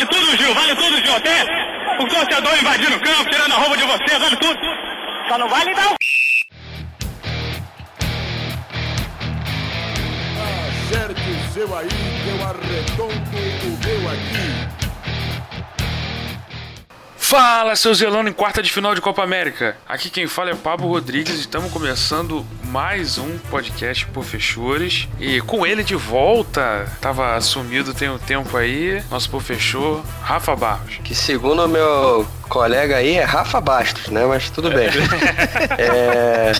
Vale tudo, Gil, vale tudo, Gil. Até o torcedor invadindo o campo, tirando a roupa de você, vale tudo. Só não vale dar Acerte o seu aí, que eu arredondo o meu aqui. Fala, seu Zelano em quarta de final de Copa América. Aqui quem fala é Pablo Rodrigues. Estamos começando mais um podcast por Fechores. E com ele de volta, tava sumido tem um tempo aí, nosso professor Rafa Barros. Que segundo o meu colega aí é Rafa Bastos, né? Mas tudo bem. é...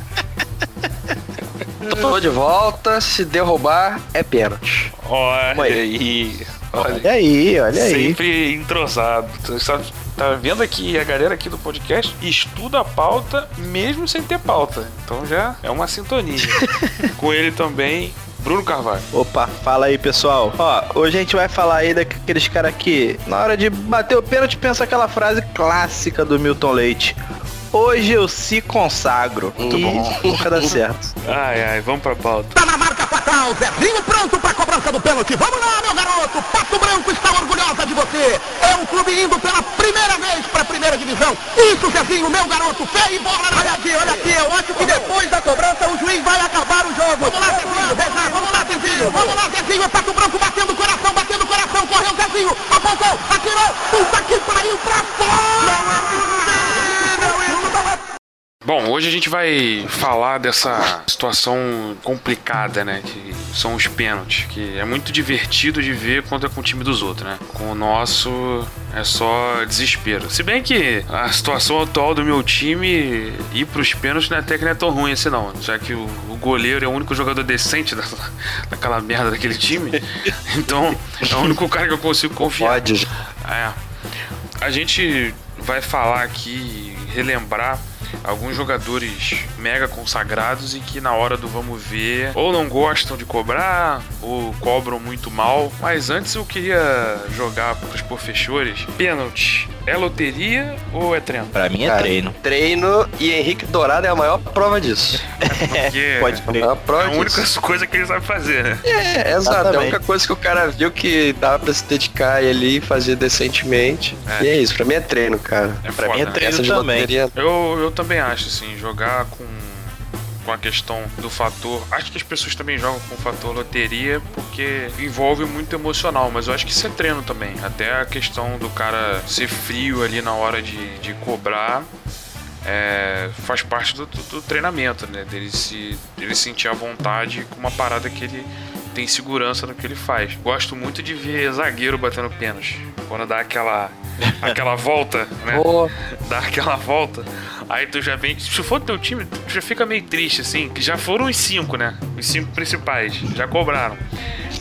Tô de volta, se derrubar é pênalti. Olha aí. Olha, Olha aí, olha aí. Sempre entrosado. Sabe- tá vendo aqui a galera aqui do podcast estuda a pauta mesmo sem ter pauta. Então já é uma sintonia. Com ele também, Bruno Carvalho. Opa, fala aí, pessoal. Ó, hoje a gente vai falar aí daqueles caras que, na hora de bater o pênalti, pensa aquela frase clássica do Milton Leite. Hoje eu se consagro. Muito e bom. nunca dá certo. Ai, ai, vamos pra pauta. Fatal, Zezinho pronto pra cobrança do pênalti. Vamos lá, meu garoto. Pato Branco está orgulhosa de você. É um clube indo pela primeira vez pra primeira divisão. Isso, Zezinho, meu garoto. Fé e bola na Olha aqui, olha aqui. Eu acho que depois da cobrança o juiz vai acabar o jogo. Vamos lá, Zezinho. Rezar. Vamos lá, Zezinho. Vamos lá, Zezinho. É Pato Branco batendo o coração, batendo o coração. Correu, Zezinho. Apontou, atirou. Puta que pariu pra fora. Bom, hoje a gente vai falar dessa situação complicada, né? Que são os pênaltis, que é muito divertido de ver quando é com o time dos outros, né? Com o nosso é só desespero. Se bem que a situação atual do meu time ir pros pênaltis não é até que não é tão ruim assim não, já que o, o goleiro é o único jogador decente da, daquela merda daquele time. Então, é o único cara que eu consigo confiar. Pode. É. A gente vai falar aqui, relembrar alguns jogadores mega consagrados e que na hora do vamos ver ou não gostam de cobrar ou cobram muito mal. Mas antes eu queria jogar para os professores: pênalti é loteria ou é treino? Pra mim é Cara, treino. Treino e Henrique Dourado é a maior prova disso. Porque Pode A crer. maior é prova a única disso. coisa que ele sabe fazer, né? É, exato. É a única coisa que o cara viu que dava pra se dedicar ali e fazer decentemente. É. E é isso, pra mim é treino, cara. É pra foda, mim é né? treino de também. loteria. Eu, eu também acho, assim, jogar com, com a questão do fator. Acho que as pessoas também jogam com o fator loteria porque envolve muito emocional, mas eu acho que isso é treino também. Até a questão do cara ser frio ali na hora de, de cobrar. é, faz parte do, do- do treinamento, né? Dele se dele sentir à vontade com uma parada que ele tem segurança no que ele faz. Gosto muito de ver zagueiro batendo pênalti. Quando dá aquela, aquela volta, né? Pô, dá aquela volta, aí tu já vem. Se for teu time, tu já fica meio triste, assim, que já foram os cinco, né? Os cinco principais, já cobraram.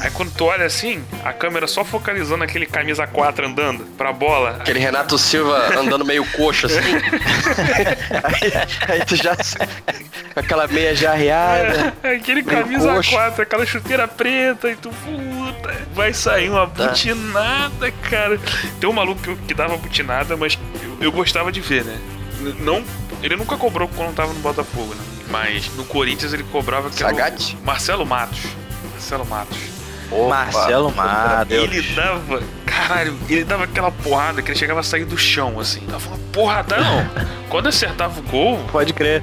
Aí quando tu olha assim, a câmera só focalizando aquele camisa 4 andando pra bola. aquele Renato Silva andando meio coxo assim. aí, aí tu já. Com aquela meia já arriada. Aquele camisa coxa. 4, aquela chuteira preta, e tu, puta, vai sair uma Tá. butinada, cara. Tem um maluco que, que dava butinada, mas eu, eu gostava de ver, né? Não, ele nunca cobrou quando tava no Botafogo, né? Mas no Corinthians ele cobrava que Sagatti? Marcelo Matos. Marcelo Matos. Opa. Marcelo Matos. Ele dava. Caralho, ele dava aquela porrada que ele chegava a sair do chão, assim. Dava uma porradão. Quando acertava o gol, Pode crer.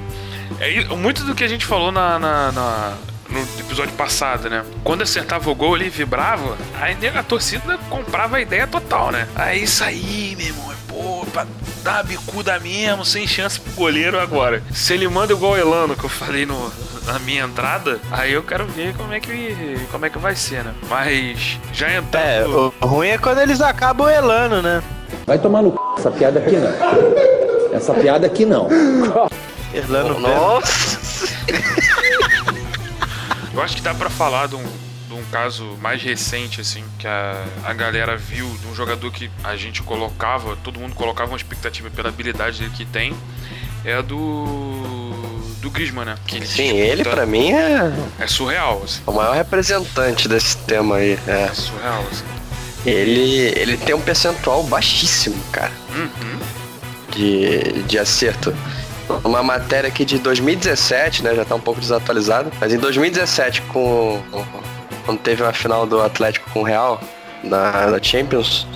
é muito do que a gente falou na, na- na- no episódio passado, né? Quando acertava o gol, ele vibrava, aí a torcida comprava a ideia total, né? Aí isso aí, meu irmão, é pô, pra dar bicuda mesmo, sem chance pro goleiro agora. Se ele manda igual o Elano, que eu falei no, na minha entrada, aí eu quero ver como é que, como é que vai ser, né? Mas já entrando... É, o ruim é quando eles acabam elando, né? Vai tomar no c... essa piada aqui não. Essa piada aqui não. Elando pênalti. Nossa. Eu acho que dá pra falar de um, de um caso mais recente, assim, que a, a galera viu de um jogador que a gente colocava, todo mundo colocava uma expectativa pela habilidade dele que tem, é do. Do Griezmann, né? Que Sim, disputa- ele pra mim é É surreal, assim. o maior representante desse tema aí. É. É surreal, assim. Ele, ele tem um percentual baixíssimo, cara, Uhum. de, de acerto. Uma matéria aqui de 2017, né? Já tá um pouco desatualizada. Mas em 2017, com, quando teve uma final do Atlético com o Real, na, na Champions,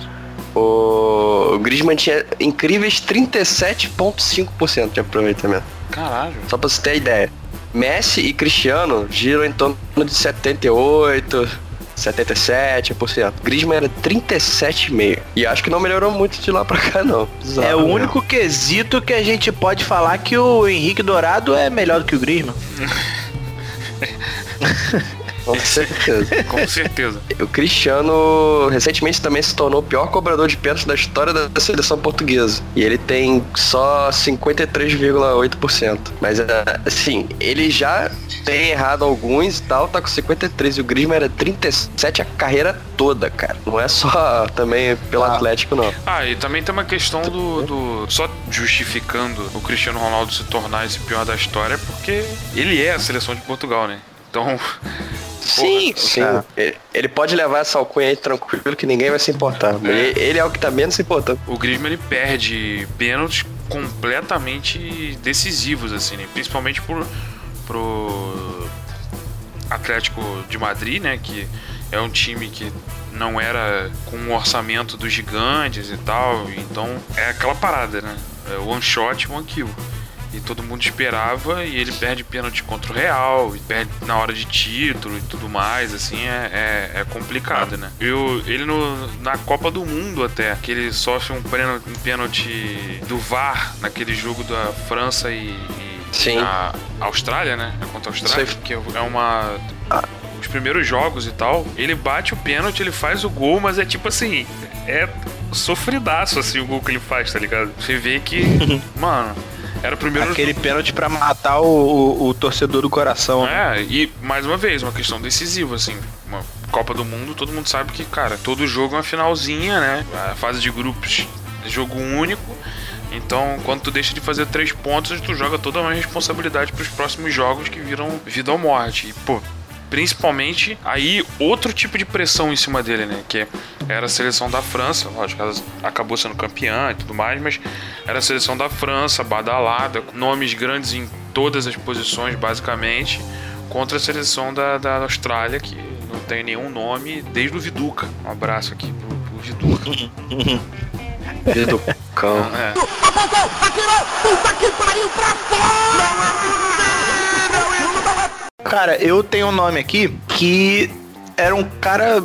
O, o Griezmann tinha incríveis 37,5% de aproveitamento. Caralho. Só pra você ter ideia. Messi e Cristiano giram em torno de 78, 77%. Griezmann era 37,5%. E acho que não melhorou muito de lá pra cá, não. Bizarro É o mesmo. único quesito que a gente pode falar que o Henrique Dourado é melhor do que o Griezmann. Com certeza. Com certeza. O Cristiano recentemente também se tornou o pior cobrador de pênaltis da história da seleção portuguesa. E ele tem só 53,8%. Mas assim, ele já tem errado alguns e tal, tá com 53 e o Griezmann era 37 a carreira toda, cara. Não é só também pelo Ah. Atlético não. Ah, e também tem uma questão do, do- Só justificando o Cristiano Ronaldo se tornar esse pior da história, porque ele é a seleção de Portugal, né? Então. Sim, sim. Ele- Ele pode levar essa alcunha aí tranquilo que ninguém vai se importar. Mas Ele, ele é o que tá menos se importando. O Griezmann ele perde pênaltis completamente decisivos, assim, né? Principalmente por, pro Atlético de Madrid, né? Que é um time que não era com um orçamento dos gigantes e tal. Então é aquela parada, né? É one shot, one kill. E todo mundo esperava e ele perde pênalti contra o Real, e perde na hora de título e tudo mais, assim, é, é, é complicado, né? E o- ele no, na Copa do Mundo até, que ele sofre um pênalti, um pênalti do VAR naquele jogo da França e, e Sim. a Austrália, né? É contra a Austrália, Isso que é uma. Os primeiros jogos e tal, ele bate o pênalti, ele faz o gol, mas é tipo assim, é sofridaço assim o gol que ele faz, tá ligado? Você vê que, mano, era o primeiro Aquele pênalti pra matar o, o- o torcedor do coração. né? é, e mais uma vez, uma questão decisiva, assim. Uma Copa do Mundo, todo mundo sabe que, cara, todo jogo é uma finalzinha, né? A fase de grupos é jogo único. Então, quando tu deixa de fazer três pontos, tu joga toda uma responsabilidade pros próximos jogos que viram vida ou morte. E, pô, principalmente aí outro tipo de pressão em cima dele, né? Que era a seleção da França, lógico, ela acabou sendo campeã e tudo mais, mas era a seleção da França, badalada, com nomes grandes em todas as posições, basicamente, contra a seleção da, da Austrália, que não tem nenhum nome desde o Viduca. Um abraço aqui pro, pro Viduca. Do cão. É. Puta que pariu pra fora! Cara, eu tenho um nome aqui que era um cara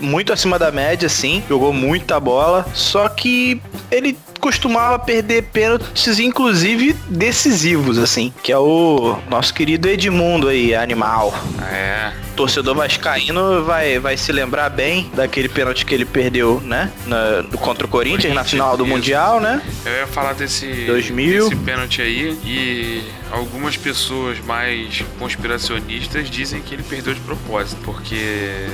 muito acima da média, assim, jogou muita bola, só que ele costumava perder pênaltis, inclusive decisivos, assim, que é o nosso querido Edmundo aí, animal. É. torcedor vascaíno vai, vai se lembrar bem daquele pênalti que ele perdeu, né? Na- contra o Corinthians, na final do isso. Mundial, né? Eu ia falar desse, 2000. desse pênalti aí e algumas pessoas mais conspiracionistas dizem que ele perdeu de propósito, porque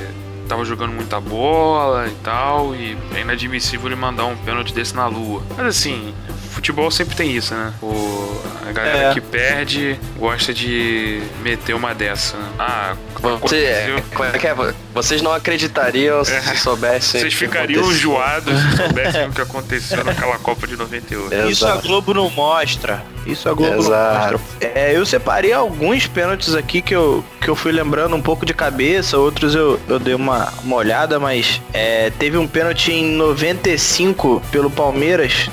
tava jogando muita bola e tal, e é inadmissível ele mandar um pênalti desse na lua. Mas assim, futebol sempre tem isso, né? O, a galera É. que perde gosta de meter uma dessa. né? Ah, Você, aconteceu- é que é? Vocês não acreditariam se soubessem. Vocês o que ficariam aconteceu. enjoados se soubessem o que aconteceu naquela Copa de 98. É. Isso a Exato. Globo não mostra. Isso a Globo Exato. É, eu separei alguns pênaltis aqui que eu, que eu fui lembrando um pouco de cabeça, outros eu, eu dei uma, uma olhada, mas é, teve um pênalti em 95 pelo Palmeiras.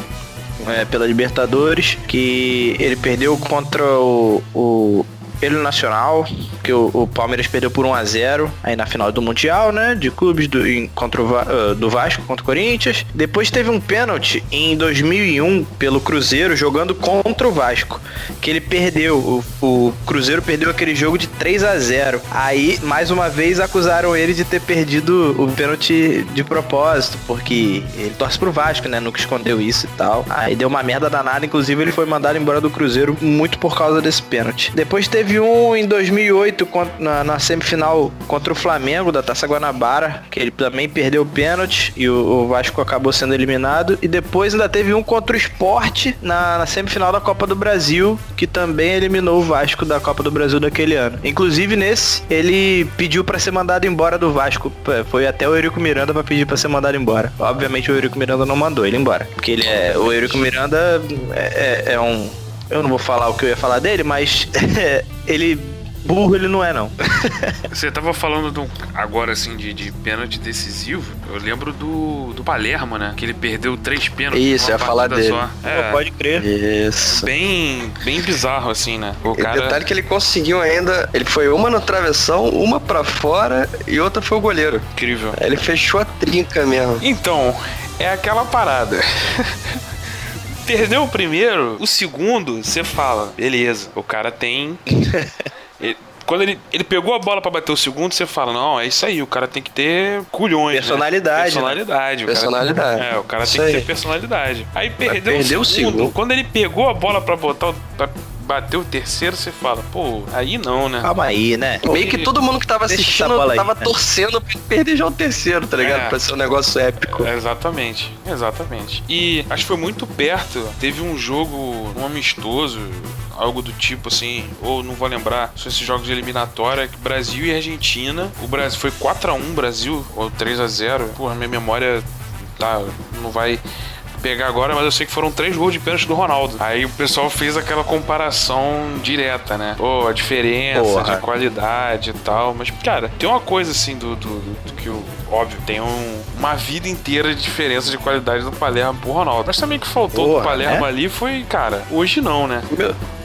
é, pela Libertadores, que ele perdeu contra o, o ele Nacional, que o, o Palmeiras perdeu por 1 a 0 aí na final do Mundial, né? De clubes do, em- contra o, ah, do Vasco contra o Corinthians. Depois teve um pênalti em 2001 pelo Cruzeiro jogando contra o Vasco, que ele perdeu. O, o Cruzeiro perdeu aquele jogo de 3 a 0 Aí, mais uma vez, acusaram ele de ter perdido o pênalti de propósito, porque ele torce pro Vasco, né? Nunca escondeu isso e tal. Aí deu uma merda danada, inclusive ele foi mandado embora do Cruzeiro muito por causa desse pênalti. Depois teve um em 2008 contra- na, na semifinal contra o Flamengo da Taça Guanabara, que ele também perdeu o pênalti e o, o Vasco acabou sendo eliminado. E depois ainda teve um contra o Sport na, na semifinal da Copa do Brasil, que também eliminou o Vasco da Copa do Brasil daquele ano. Inclusive nesse, ele pediu pra ser mandado embora do Vasco. Foi até o Eurico Miranda pra pedir pra ser mandado embora. Obviamente o Eurico Miranda não mandou ele embora. Porque ele é. O Eurico Miranda é, é- é um. Eu não vou falar o que eu ia falar dele, mas ele Burro ele não é, não. Você tava falando do- agora assim de, de pênalti decisivo. Eu lembro do, do Palermo, né? Que ele perdeu três pênaltis. Isso, ia falar dele. Só. É, Pode crer. Isso. bem, bem bizarro, assim, né? O E cara. detalhe que ele conseguiu ainda. Ele foi uma no travessão, uma pra fora e outra foi o goleiro. Incrível. Ele fechou a trinca mesmo. Então, é aquela parada. Perdeu o primeiro, o segundo, você fala, beleza, o cara tem. Ele- quando ele, ele pegou a bola pra bater o segundo, você fala, não, é isso aí, o cara tem que ter culhões. né? Personalidade, né? Personalidade. cara- Personalidade. é, o cara Isso tem que aí. ter personalidade. Aí perdeu, perdeu o o segundo. segundo. Quando ele pegou a bola pra botar o. Pra bater o terceiro, você fala, pô, aí não, né? Calma aí, né? Meio que todo mundo que tava assistindo bola aí, tava né? torcendo pra ele perder já o terceiro, tá ligado? É. Pra ser um negócio épico. É, Exatamente, exatamente. E acho que foi muito perto. Teve um jogo, um amistoso, algo do tipo assim, ou não vou lembrar, são esses jogos de eliminatória, que Brasil e Argentina. O Brasil foi 4 a 1 Brasil, ou 3 a 0 Porra, minha memória tá, não vai pegar agora, mas eu sei que foram três gols de pênalti do Ronaldo. Aí o pessoal fez aquela comparação direta, né? Pô, a diferença Porra. de qualidade e tal. Mas, cara, tem uma coisa assim do, do, do que o. Óbvio, tem um- uma vida inteira de diferença de qualidade do Palermo pro Ronaldo. Mas também que faltou do Porra, Palermo né? ali foi, cara, hoje não, né?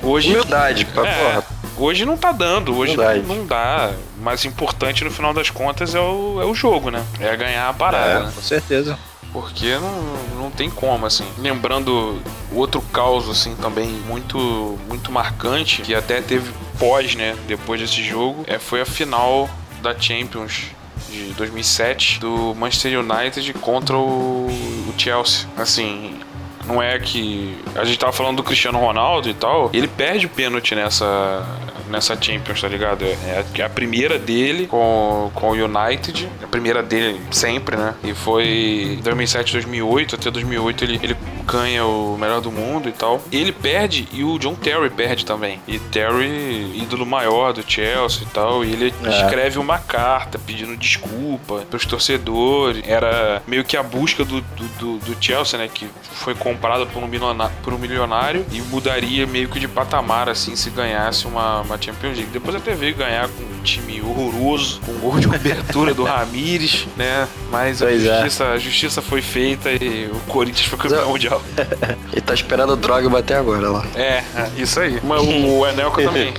Hoje. Humildade, pra É, porra. hoje não tá dando, hoje não, não dá. O mais importante no final das contas é o, é o jogo, né? É ganhar a parada, né? É, com certeza. Porque não, não tem como, assim. Lembrando outro caos, assim, também muito, muito marcante, que até teve pós, né, depois desse jogo, é, foi a final da Champions de 2007 do Manchester United contra o, o Chelsea. Assim, não é que. A gente tava falando do Cristiano Ronaldo e tal. Ele perde o pênalti nessa. Nessa Champions, tá ligado? É a, é a primeira dele com, com o United. A primeira dele sempre, né? E foi 2007, 2008. Até 2008 ele, ele ganha o melhor do mundo e tal. Ele perde e o John Terry perde também. E Terry, ídolo maior do Chelsea e tal. E ele É. escreve uma carta pedindo desculpa pros torcedores. Era meio que a busca do, do, do- Chelsea, né? Que foi comprado por um, milionário, por um milionário e mudaria meio que de patamar, assim, se ganhasse uma, uma Champions League. Depois até veio ganhar com um time horroroso, com um gol de cobertura do Ramires, né? Mas a é. justiça, a justiça foi feita e o Corinthians foi campeão Não. Ele tá esperando o droga bater agora lá. É, isso aí. Mas o, o Enelco também.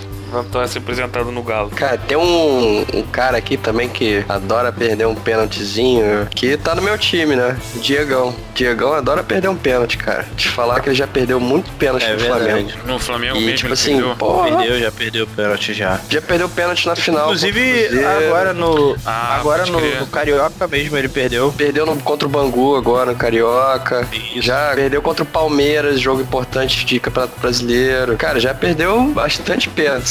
Tá se apresentado no Galo. Cara, tem um, um cara aqui também que adora perder um pênaltizinho, que tá no meu time, né? Diegão. Diegão adora perder um pênalti, cara. Te falar que ele já perdeu muito pênalti É no verdade. Flamengo. No Flamengo E mesmo, tipo ele assim, perdeu. porra, Perdeu, já perdeu o pênalti já. já perdeu pênalti na final. Inclusive, agora no. Ah, agora no, no Carioca mesmo ele perdeu. Perdeu no- contra o Bangu agora, no Carioca. Isso. Já perdeu contra o Palmeiras, jogo importante de Campeonato Brasileiro. Cara, já perdeu bastante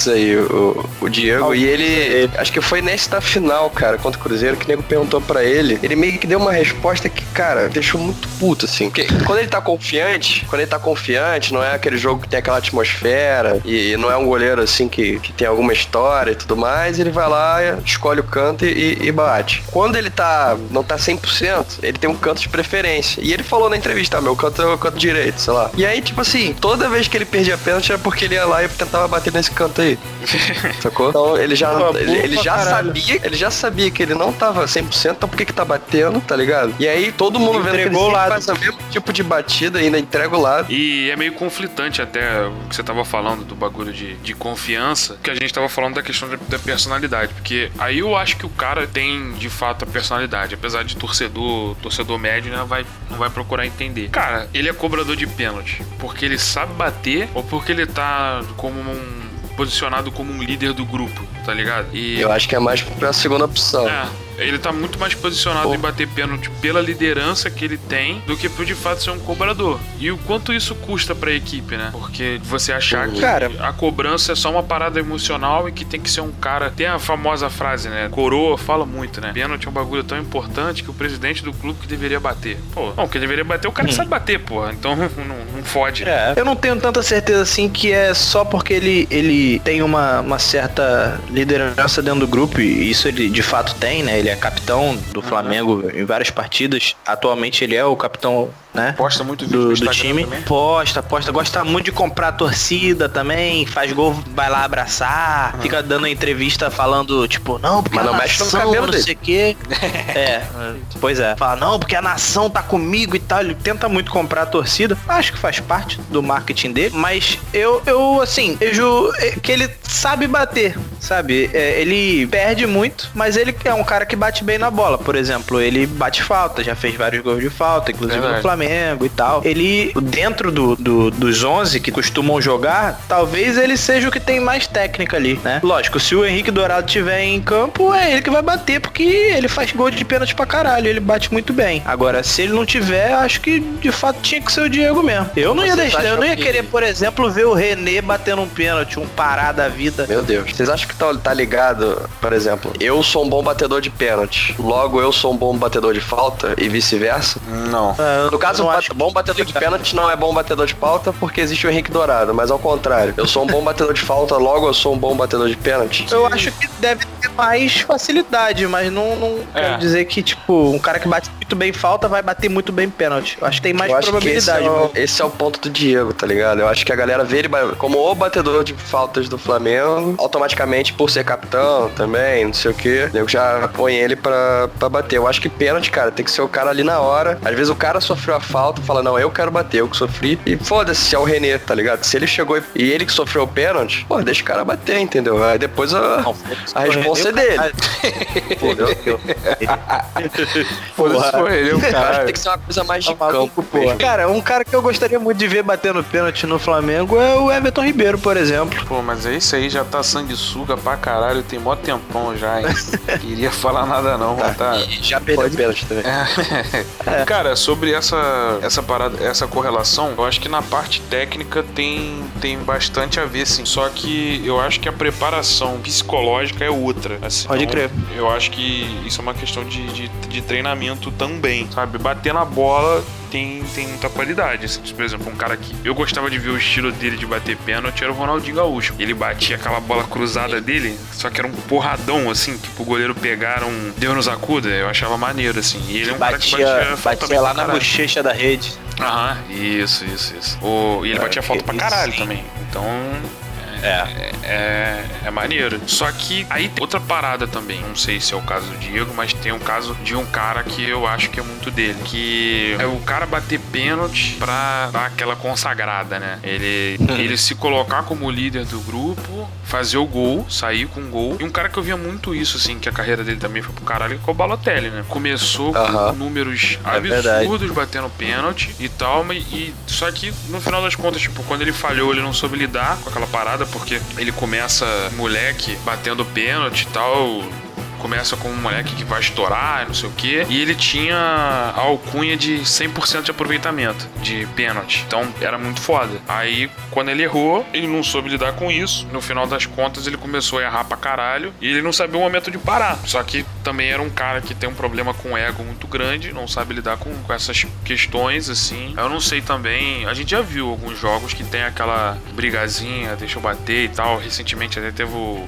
aí o, o Diego. E ele, acho que foi nesta final, cara, contra o Cruzeiro, que o nego perguntou pra ele. Ele meio que deu uma resposta que, cara, deixou muito puto, assim. Porque quando ele tá confiante, quando ele tá confiante, não é aquele jogo que tem aquela atmosfera e não é um goleiro, assim, que, que tem alguma história e tudo mais, ele vai lá, escolhe o canto e, e bate. Quando ele tá, não tá 100%, ele tem um canto de preferência. E ele falou na entrevista, ah, meu canto é o canto direito, sei lá. E aí, tipo assim, toda vez que ele perdia pênalti era porque ele ia lá e tentava bater nesse canto aí. Sacou? Então ele já, Pô, ele, ele já caralho. sabia, ele já sabia que ele não tava 100%, então por que que tá batendo, tá ligado? E aí todo mundo vendo que ele Entregou lado. faz o mesmo tipo de batida e ainda entrega o lado. E é meio conflitante até o que você tava falando do bagulho de, de confiança, que a gente tava falando da questão da, da personalidade, porque aí eu acho que o cara tem de fato a personalidade, apesar de torcedor, torcedor médio, né, vai, não vai procurar entender. Cara, ele é cobrador de pênalti, porque ele sabe bater ou porque ele tá como um posicionado como um líder do grupo, tá ligado? E Eu acho que é mais pra segunda opção. é, ele tá muito mais posicionado Pô. em bater pênalti pela liderança que ele tem do que por de fato ser um cobrador. E o quanto isso custa pra equipe, né? Porque você achar que Cara. a cobrança é só uma parada emocional e que tem que ser um cara. Tem a famosa frase, né? Coroa fala muito, né? Pênalti é um bagulho tão importante que o presidente do clube que deveria bater. Pô, não, que deveria bater, o cara que sabe bater, porra. Então não, não fode. É. Eu não tenho tanta certeza assim que é só porque ele, ele tem uma, uma certa liderança dentro do grupo, e isso ele de fato tem, né? Ele é capitão do Flamengo em várias partidas. Atualmente ele é o capitão né? Posta muito vídeo do, do time. também. Posta, posta. Gosta muito de comprar torcida também. Faz gol, vai lá abraçar. Fica dando entrevista falando, tipo, não, porque Mas a não mexe no nação, cabelo não dele. sei o quê. é, pois é. Fala, não, porque a nação tá comigo e tal. Ele tenta muito comprar a torcida. Acho que faz parte do marketing dele. Mas eu, eu assim, vejo que ele sabe bater, sabe? É, ele perde muito, mas ele é um cara que bate bem na bola. Por exemplo, ele bate falta, já fez vários gols de falta, inclusive Verdade. no Flamengo e tal. Ele, dentro do, do- dos 11 que costumam jogar, talvez ele seja o que tem mais técnica ali, né? Lógico, se o Henrique Dourado tiver em campo, é ele que vai bater, porque ele faz gol de pênalti pra caralho, ele bate muito bem. Agora, se ele não tiver, acho que de fato tinha que ser o Diego mesmo. Eu não ia Vocês deixar, eu não ia que- querer, por exemplo, ver o René batendo um pênalti, um pará da vida. Meu Deus. Vocês acham que tá, tá ligado, por exemplo, eu sou um bom batedor de pênalti, logo eu sou um bom batedor de falta e vice-versa? Não. Ah, No caso, eu o não bat- acho bom batedor de pênalti não é bom batedor de falta porque existe o Henrique Dourado, mas ao contrário, eu sou um bom batedor de falta, logo eu sou um bom batedor de pênalti. Eu acho que deve ter mais facilidade, mas não, não É. quero dizer que, tipo, um cara que bate muito bem falta vai bater muito bem pênalti. Eu acho que tem mais eu acho que esse é, probabilidade. o, mano. esse é o ponto do Diego, tá ligado? Eu acho que a galera vê ele como o batedor de faltas do Flamengo, automaticamente por ser capitão também, não sei o que. Eu já põe ele pra, pra bater. Eu acho que pênalti, cara, tem que ser o cara ali na hora. Às vezes o cara sofreu a falta, fala, não, eu quero bater, eu que sofri. E foda-se se é o Renê, tá ligado? Se ele chegou e, e ele que sofreu o pênalti, pô, deixa o cara bater, entendeu? Aí depois a, a responsa é dele. Foda-se foi ele, o Eu acho que cara. tem que ser uma coisa mais de Tá campo, pô. Cara, um cara que eu gostaria muito de ver batendo pênalti no Flamengo é o Everton Ribeiro, por exemplo. Pô, mas é isso aí, já tá sanguessuga pra caralho, tem mó tempão já, hein? Queria falar nada não, tá. E já perdeu o pênalti também. É. Cara, sobre essa, essa parada, essa correlação, eu acho que na parte técnica tem, tem bastante a ver, sim. Só que eu acho que a preparação psicológica é outra. assim. Pode Então, crer. Eu acho que isso é uma questão de, de, de treinamento também, sabe? Bater na bola tem, tem muita qualidade. assim. Por exemplo, um cara que eu gostava de ver o estilo dele de bater pênalti era o Ronaldinho Gaúcho. Ele batia aquela bola cruzada dele, só que era um porradão, assim, tipo, o goleiro pegaram, deu nos acuda. Eu achava maneiro, assim. E ele é um cara que Batia, batia, batia lá na bochecha da rede. Aham, isso, isso, isso. O, e ele batia falta pra caralho também. Então. É. É, é maneiro. Só que aí tem outra parada também. Não sei se é o caso do Diego, mas tem um caso de um cara que eu acho que é muito dele. Que é o cara bater pênalti pra dar aquela consagrada, né? Ele, ele se colocar como líder do grupo, fazer o gol, sair com o gol. E um cara que eu via muito isso, assim, que a carreira dele também foi pro caralho, que é o Balotelli, né? Começou com números É verdade. absurdos batendo pênalti e tal, mas- e só que no final das contas, tipo, quando ele falhou, ele não soube lidar com aquela parada, porque ele começa moleque batendo pênalti e tal. Começa com um moleque que vai estourar, não sei o quê. E ele tinha a alcunha de 100% de aproveitamento de pênalti. Então era muito foda. Aí, quando ele errou, ele não soube lidar com isso. No final das contas, ele começou a errar pra caralho. E ele não sabia o momento de parar. Só que também era um cara que tem um problema com ego muito grande. Não sabe lidar com, com essas questões, assim. Eu não sei também. A gente já viu alguns jogos que tem aquela brigazinha, deixa eu bater e tal. Recentemente até teve o,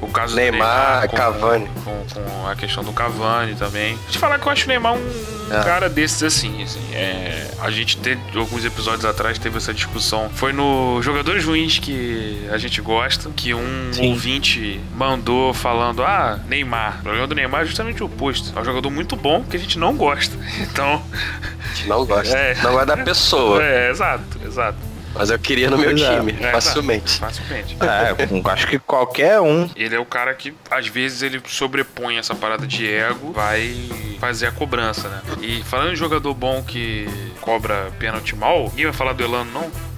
o caso do Neymar, com- Cavani. com, com a questão do Cavani também. Deixa eu falar que eu acho o Neymar um É. cara desses assim, assim. É, a gente teve alguns episódios atrás teve essa discussão. Foi no Jogadores Ruins que a gente gosta, que um Sim. ouvinte mandou falando: Ah, Neymar. O problema do Neymar é justamente o oposto. É um jogador muito bom que a gente não gosta. Então, A gente não gosta. É. Não gosta da pessoa. é, exato, exato. Mas eu queria no meu é. time, É, facilmente. Facilmente. É, acho que qualquer um. Ele é o cara que, às vezes, ele sobrepõe essa parada de ego, vai fazer a cobrança, né? E falando em jogador bom que cobra pênalti mal, ninguém vai falar do Elano, não?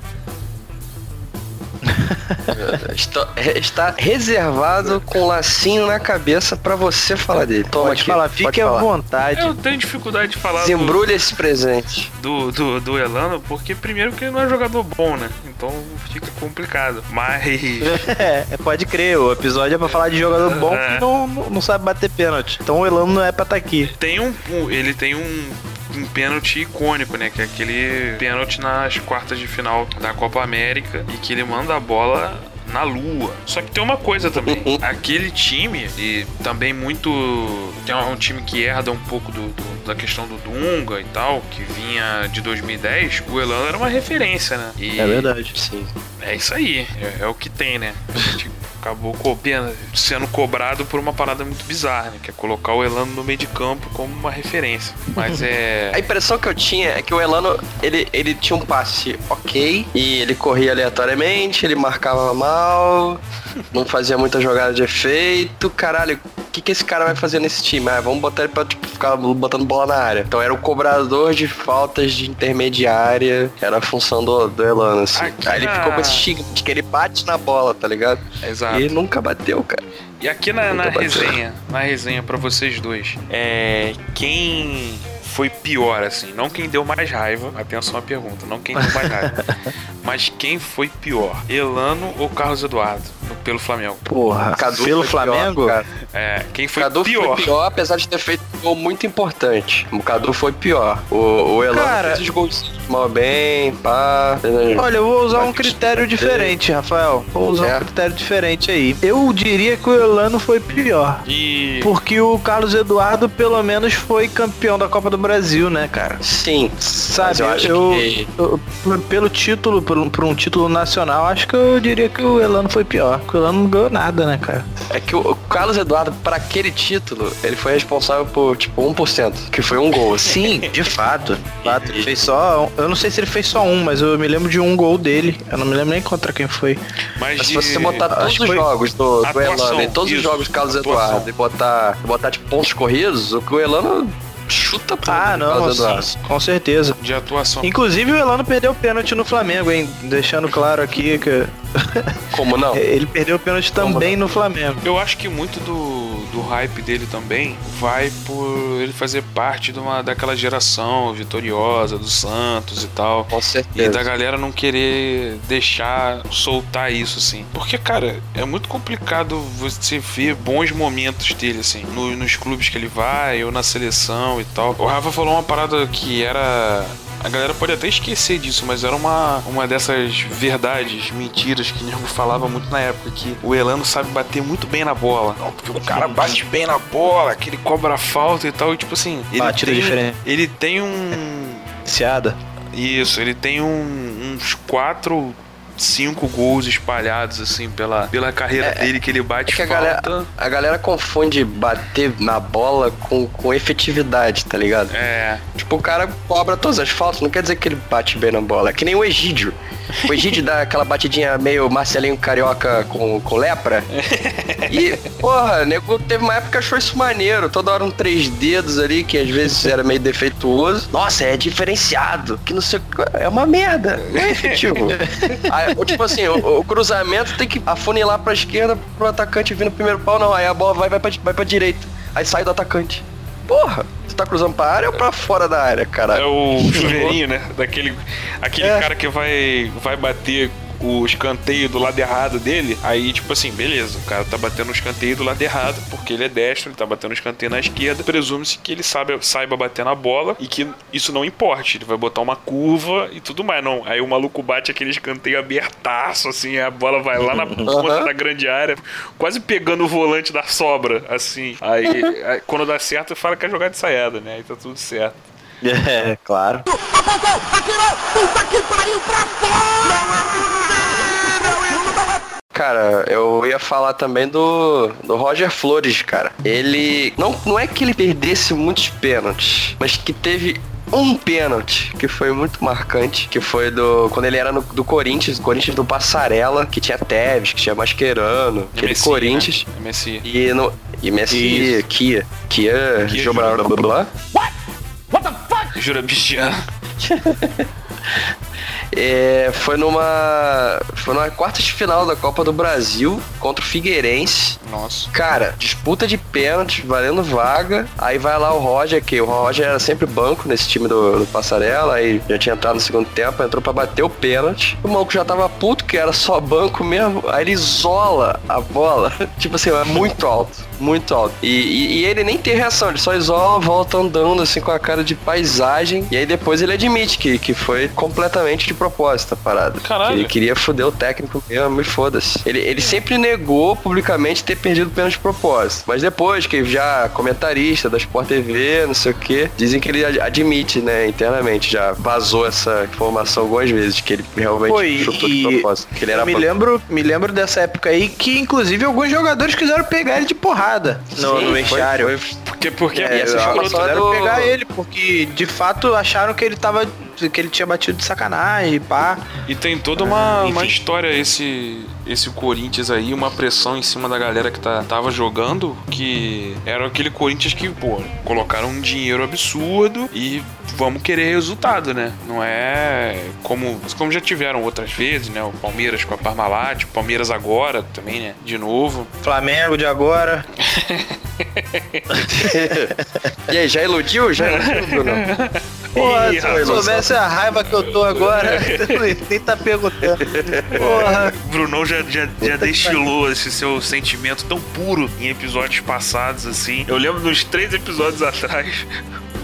Está, está reservado com lacinho na cabeça pra você falar dele. Toma Pode aqui. falar, pode fique à falar. vontade. Eu tenho dificuldade de falar do, Desembrulha esse presente. do, do, do Elano, porque primeiro que ele não é jogador bom, né? Então fica complicado. Mas. É, pode crer, o episódio é pra falar de jogador bom É. que não, não, sabe bater pênalti. Então o Elano não é pra estar aqui. Tem um. um- Ele tem um. Um pênalti icônico, né? Que é aquele pênalti nas quartas de final da Copa América e que ele manda a bola na Lua. Só que tem uma coisa também. Aquele time, e também muito. Tem um time que herda um pouco do, do- da questão do Dunga e tal, que vinha de 2010. O Elano era uma referência, né? E É verdade. Sim. é isso aí. É, é o que tem, né? A gente acabou sendo cobrado por uma parada muito bizarra, né? Que é colocar o Elano no meio de campo como uma referência. Mas A é. impressão que eu tinha é que o Elano, ele, ele tinha um passe ok, e ele corria aleatoriamente, ele marcava mal, não fazia muita jogada de efeito. Caralho, o que, que esse cara vai fazer nesse time? Ah, vamos botar ele pra tipo, ficar botando bola na área. Então era o cobrador de faltas de intermediária, era a função do, do Elano, assim. Aqui Aí ele na- ficou com esse estigma de que ele bate na bola, tá ligado? Exato. E ele nunca bateu, cara. E aqui na, na resenha, na resenha pra vocês dois, é quem foi pior, assim, não quem deu mais raiva, atenção à pergunta, não quem deu mais raiva, mas quem foi pior, Elano ou Carlos Eduardo, pelo Flamengo? Porra, Cadu pelo pior, Flamengo? cara. É, quem foi Cadu pior? foi pior, apesar de ter feito um gol muito importante. O Cadu foi pior. O, o Elano Cara- fez os gols mal bem, pá. entendeu? Olha, eu vou usar um critério diferente, Rafael. Vou usar É. um critério diferente aí. Eu diria que o Elano foi pior. E Porque o Carlos Eduardo, pelo menos, foi campeão da Copa do Brasil, né, cara? Sim. Sabe, eu acho eu, que- eu- por- pelo título, por, um- por um título nacional, acho que eu diria que o Elano foi pior. Porque o Elano não ganhou nada, né, cara? É que o, o Carlos Eduardo, pra aquele título, ele foi responsável por, tipo, 1%, que foi um gol, assim. Sim, de fato. de fato. Ele fez só. Eu não sei se ele fez só um, mas eu me lembro de um gol dele. Eu não me lembro nem contra quem foi. mas Mas de- se você botar todos os jogos do, do Elano e todos isso, os jogos do Carlos atuação. Eduardo e botar, botar, tipo, pontos corridos, o que o Elano chuta pro Ah, não, Carlos Eduardo. sim, com certeza. de atuação. Inclusive o Elano perdeu o pênalti no Flamengo, hein? Deixando claro aqui que Como não? ele perdeu o pênalti também no Flamengo. Eu acho que muito do, do hype dele também vai por ele fazer parte de uma daquela geração vitoriosa do Santos e tal. Com E certeza. da galera não querer deixar soltar isso, assim. Porque, cara, é muito complicado você ver bons momentos dele, assim, no- nos clubes que ele vai ou na seleção e tal. O Rafa falou uma parada que era. A galera pode até esquecer disso, mas era uma, uma dessas verdades, mentiras que o nego falava muito na época, que o Elano sabe bater muito bem na bola. Não, porque o cara bate bem na bola, que ele cobra falta e tal, e tipo assim, ele Batida tem, diferente. ele tem um, Ciada. isso, ele tem um- uns quatro, cinco gols espalhados, assim, pela, pela carreira dele, que ele bate É que a falta. galera, a galera confunde bater na bola com, com efetividade, tá ligado? É, Tipo, o cara cobra todas as faltas, não quer dizer que ele bate bem na bola. É que nem o Egídio. O Egídio dá aquela batidinha meio Marcelinho Carioca com, com lepra. E, porra, o nego teve uma época que achou isso maneiro. Toda hora um três dedos ali, que às vezes era meio defeituoso. Nossa, é diferenciado. Que não sei o que. É uma merda. Não é efetivo. Aí, ou, tipo assim, o, o cruzamento tem que afunilar pra esquerda pro atacante vir no primeiro pau, não. Aí a bola vai, vai, pra, vai pra direita. Aí sai do atacante. Porra, você tá cruzando pra área ou pra fora da área, caralho? é o chuveirinho, né? Daquele aquele É. cara que vai, vai bater o escanteio do lado errado dele, aí tipo assim, beleza, o cara tá batendo o escanteio do lado errado, porque ele é destro, ele tá batendo o escanteio na esquerda, presume-se que ele sabe, saiba bater na bola e que isso não importe, ele vai botar uma curva e tudo mais, não. Aí o maluco bate aquele escanteio abertaço, assim, a bola vai lá na ponta da grande área, quase pegando o volante da sobra, assim. Aí, aí, quando dá certo, fala que é jogar de saída, né? Aí tá tudo certo. É, claro. Atirou, puta que pariu pra fora! É é Cara, eu ia falar também do, do Roger Flores, cara. Ele. Não, não é que ele perdesse muitos pênaltis, mas que teve um pênalti que foi muito marcante, que foi do. Quando ele era no, do Corinthians, Corinthians do Passarela, que tinha Tevez, que tinha Mascherano, aquele MSI, Corinthians. Né? MSI. E no. E Messi. Kia. Kia, Kia blá, blá, blá. Jura bichiano. É, foi numa. Foi numa quarta de final da Copa do Brasil contra o Figueirense. Nossa. Cara, disputa de pênalti, valendo vaga. Aí vai lá o Roger, que o Roger era sempre banco nesse time do, do Passarela. Aí já tinha entrado no segundo tempo, entrou pra bater o pênalti. O maluco já tava puto, que era só banco mesmo. Aí ele isola a bola. tipo assim, é muito alto. Muito alto. E, e- e ele nem tem reação, ele só isola, volta andando assim com a cara de paisagem. E aí depois ele admite que, que foi completamente de propósito a parada. Caralho. Ele queria foder o técnico mesmo e foda-se. Ele, ele sempre negou publicamente ter perdido pênalti de propósito. Mas depois que já comentarista da Sport TV, não sei o que, dizem que ele ad- admite, né, internamente, já vazou essa informação algumas vezes, que ele realmente e- chutou de e propósito. Que ele era eu me lembro, me lembro dessa época aí que, inclusive, alguns jogadores quiseram pegar ele de porrada no, Sim, no foi- vestiário. foi- Porque, porque É, informação é quiseram do- pegar ele, porque de fato acharam que ele tava. que ele tinha batido de sacanagem, pá. E tem toda uma, Ah, uma história esse esse Corinthians aí, uma pressão em cima da galera que tá, tava jogando, que era aquele Corinthians que, pô, colocaram um dinheiro absurdo e vamos querer resultado, né? Não é como, como já tiveram outras vezes, né? O Palmeiras com a Parmalat, o Palmeiras agora também, né? De novo. Flamengo de agora. E aí, já iludiu? Já iludiu, Bruno? Porra, Ih, se soubesse a raiva que eu tô agora, nem tá perguntando. Porra. O Brunão já, já, já destilou esse seu sentimento tão puro em episódios passados, assim. Eu lembro dos três episódios atrás,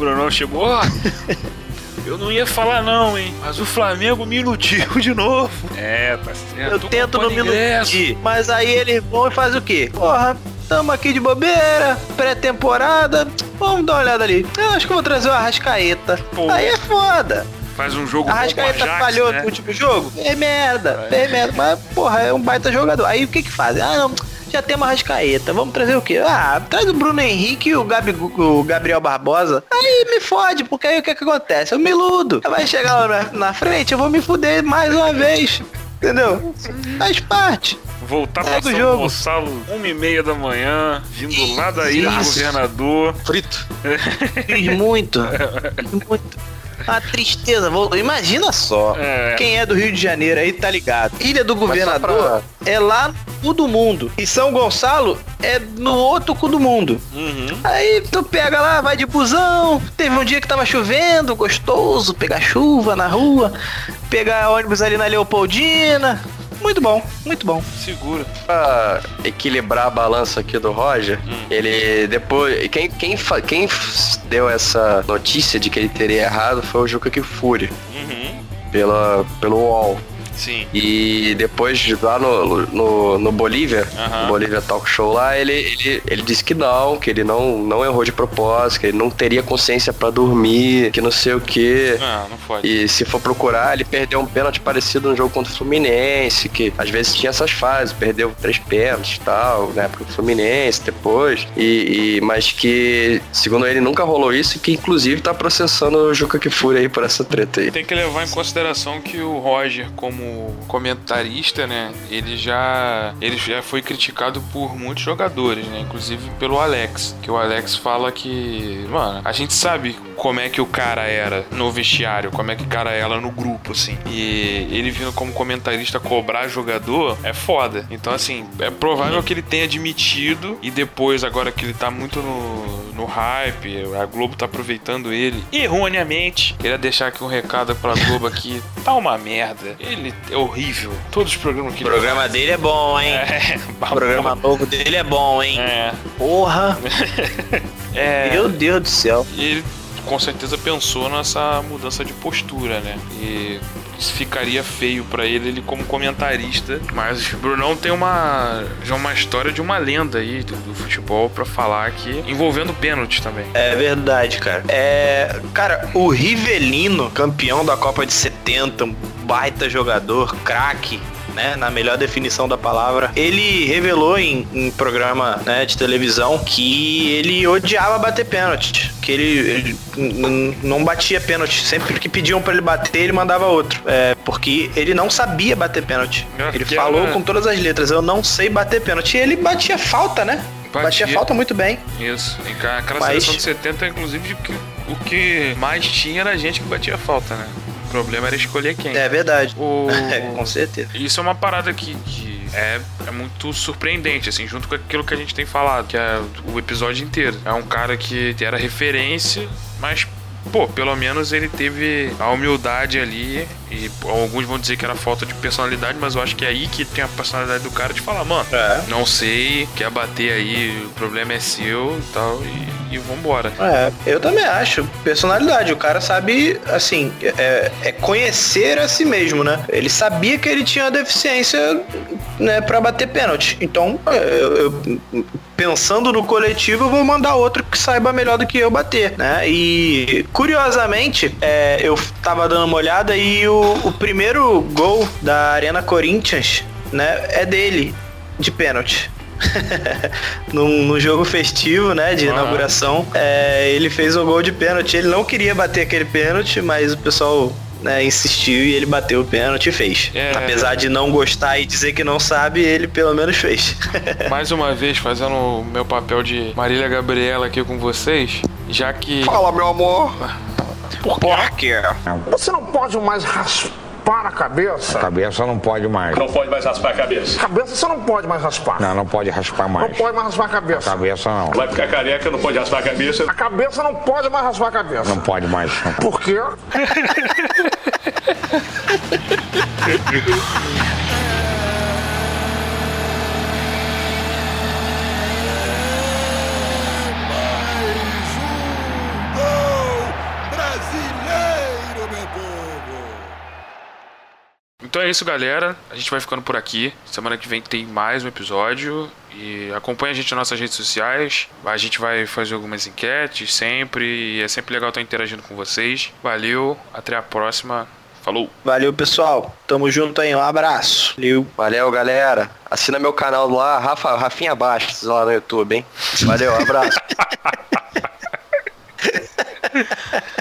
Brunão chegou, ó. Eu não ia falar não, hein? Mas o Flamengo me iludiu de novo. É, tá certo. Eu tô tento não me iludir. Mas aí eles vão e fazem o quê? Porra, tamo aqui de bobeira, pré-temporada. Vamos dar uma olhada ali. Eu acho que eu vou trazer o Arrascaeta. Pô. Aí é foda. Faz um jogo A bom com o Arrascaeta Ajax, falhou né? no último jogo? É merda, é merda. Mas, porra, é um baita jogador. Aí o que que fazem? Ah, não. Já temos a Arrascaeta. Vamos trazer o quê? Ah, traz o Bruno Henrique e o, Gabi, o Gabriel Barbosa. Aí me fode, porque aí o que que acontece? Eu me iludo. Vai chegar lá na, na frente, eu vou me fuder mais uma vez. Entendeu? Faz parte. Voltar pra Segue o São jogo. Gonçalo, uma e meia da manhã, vindo lá da ilha do governador. Frito. Fiz muito. Fiz muito. Uma tristeza. Imagina só. É. Quem é do Rio de Janeiro aí tá ligado. Ilha do Governador é lá no cu do mundo. E São Gonçalo é no outro cu do mundo. Uhum. Aí tu pega lá, vai de busão. Teve um dia que tava chovendo, gostoso, pegar chuva na rua, pegar ônibus ali na Leopoldina. Muito bom, muito bom. Segura. pra equilibrar a balança aqui do Roger, ele depois. Quem, quem, fa- quem deu essa notícia de que ele teria errado foi o Juca Kifuri, Uhum. pela, pelo UOL. Sim. E depois, lá no, no, no Bolívia, no Bolívia Talk Show lá, ele, ele, ele disse que não, que ele não, não errou de propósito, que ele não teria consciência pra dormir, que não sei o que. Ah, não pode. E se for procurar, ele perdeu um pênalti parecido no jogo contra o Fluminense, que às vezes tinha essas fases, perdeu três pênaltis e tal, na época do Fluminense, depois. E, e- mas que, segundo ele, nunca rolou isso e que inclusive tá processando o Juca Kifuri aí por essa treta aí. Tem que levar em consideração que o Roger, como comentarista, né, ele já ele já foi criticado por muitos jogadores, né, inclusive pelo Alex, que o Alex fala que, mano, a gente sabe como é que o cara era no vestiário, como é que o cara era no grupo, assim. E ele vindo como comentarista cobrar jogador é foda. Então, assim, é provável que ele tenha admitido e depois, agora que ele tá muito no, no hype, a Globo tá aproveitando ele erroneamente. Queria deixar aqui um recado pra Globo aqui. Tá uma merda. Ele é horrível. Todos os programas que O programa dele é bom, hein? ele O programa novo dele é bom, hein? É. Porra. É. Meu Deus do céu. E ele com certeza pensou nessa mudança de postura, né? E isso ficaria feio pra ele, ele como comentarista. Mas o Brunão tem uma já uma história de uma lenda aí do, do futebol pra falar aqui, envolvendo pênalti também. É verdade, cara. É, cara, o Rivelino, campeão da Copa de 70, um baita jogador, craque, né, na melhor definição da palavra, ele revelou em, em programa né, de televisão que ele odiava bater pênalti, que ele, ele não batia pênalti, sempre que pediam pra ele bater, ele mandava outro, é, porque ele não sabia bater pênalti. Ele falou era- com todas as letras, eu não sei bater pênalti, e ele batia falta, né? Batia. Batia falta muito bem. Isso. E aquela Mas- seleção de 70, inclusive, o que mais tinha era gente que batia falta, né? O problema era escolher quem. É verdade. O... É, com certeza. Isso é uma parada que, que é, é muito surpreendente, assim, junto com aquilo que a gente tem falado, que é o episódio inteiro. É um cara que era referência, mas pô, pelo menos ele teve a humildade ali. E alguns vão dizer que era falta de personalidade, mas eu acho que é aí que tem a personalidade do cara de falar, mano, É. não sei, quer bater aí, o problema é seu e tal, e, e vambora. É, eu também acho. Personalidade. O cara sabe, assim, é, é conhecer a si mesmo, né? Ele sabia que ele tinha deficiência, né, pra bater pênalti. Então, eu, eu- pensando no coletivo, eu vou mandar outro que saiba melhor do que eu bater, né? E, curiosamente, é, eu tava dando uma olhada e o, o primeiro gol da Arena Corinthians, né, é dele, de pênalti. num, num jogo festivo, né, de Aham. inauguração, é, ele fez o gol de pênalti. Ele não queria bater aquele pênalti, mas o pessoal né, insistiu e ele bateu o pênalti e fez. É. Apesar de não gostar e dizer que não sabe, ele pelo menos fez. Mais uma vez, fazendo o meu papel de Marília Gabriela aqui com vocês, já que. Fala, meu amor. Por quê? Você não pode mais raspar a cabeça? Cabeça não pode mais. Não pode mais raspar a cabeça. Cabeça você não pode mais raspar. Não, não pode raspar Não mais. pode mais raspar a cabeça. Cabeça não. Vai ficar careca, não pode raspar a cabeça. A cabeça não pode mais raspar a cabeça. Não pode mais. Por quê? Então é isso, galera. A gente vai ficando por aqui. Semana que vem tem mais um episódio. E acompanha a gente nas nossas redes sociais. A gente vai fazer algumas enquetes sempre. E é sempre legal estar interagindo com vocês. Valeu, até a próxima. Falou. Valeu, pessoal. Tamo junto aí. Um abraço. Valeu. Valeu, galera. Assina meu canal lá, Rafa, Rafinha Bastos, lá no YouTube, hein? Valeu, abraço.